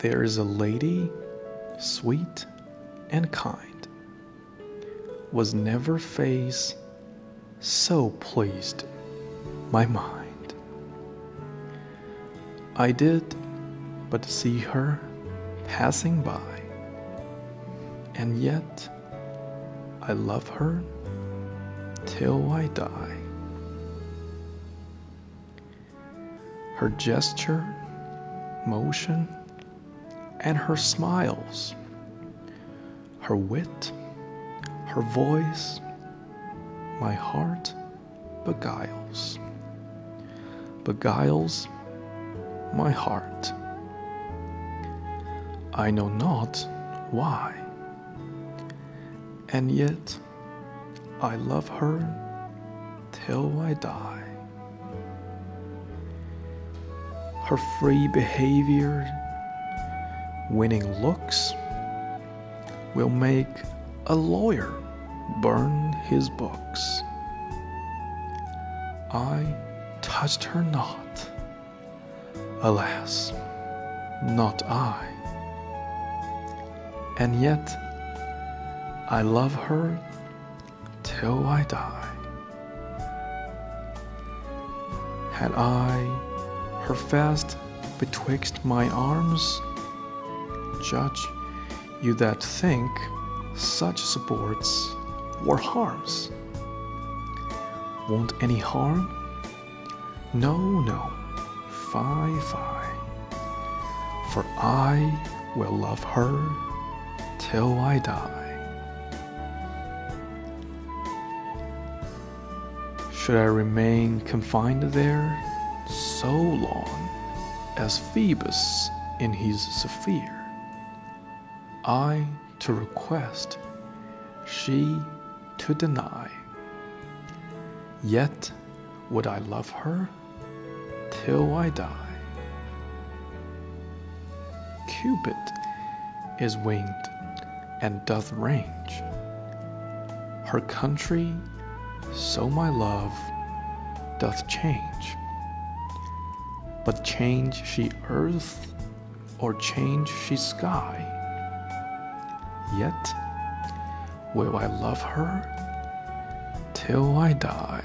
There is a lady, sweet and kind, was never face so pleased my mind. I did but see her passing by, and yet I love her till I die. Her gesture, motion, and her smiles, her wit, her voice, my heart beguiles, beguiles my heart. I know not why, and yet I love her till I die. Her free behavior, winning looks, will make a lawyer burn his books. I touched her not, alas, not I. And yet I love her till I die. Had I her fast betwixt my arms, judge you that think such supports were harms. Won't any harm? No, no, fie, fie. For I will love her till I die. Should I remain confined there so long as Phoebus in his sphere? I to request, she to deny. Yet would I love her till I die. Cupid is winged and doth range. Her country, so my love doth change. But change she earth or change she sky, yet will I love her till I die.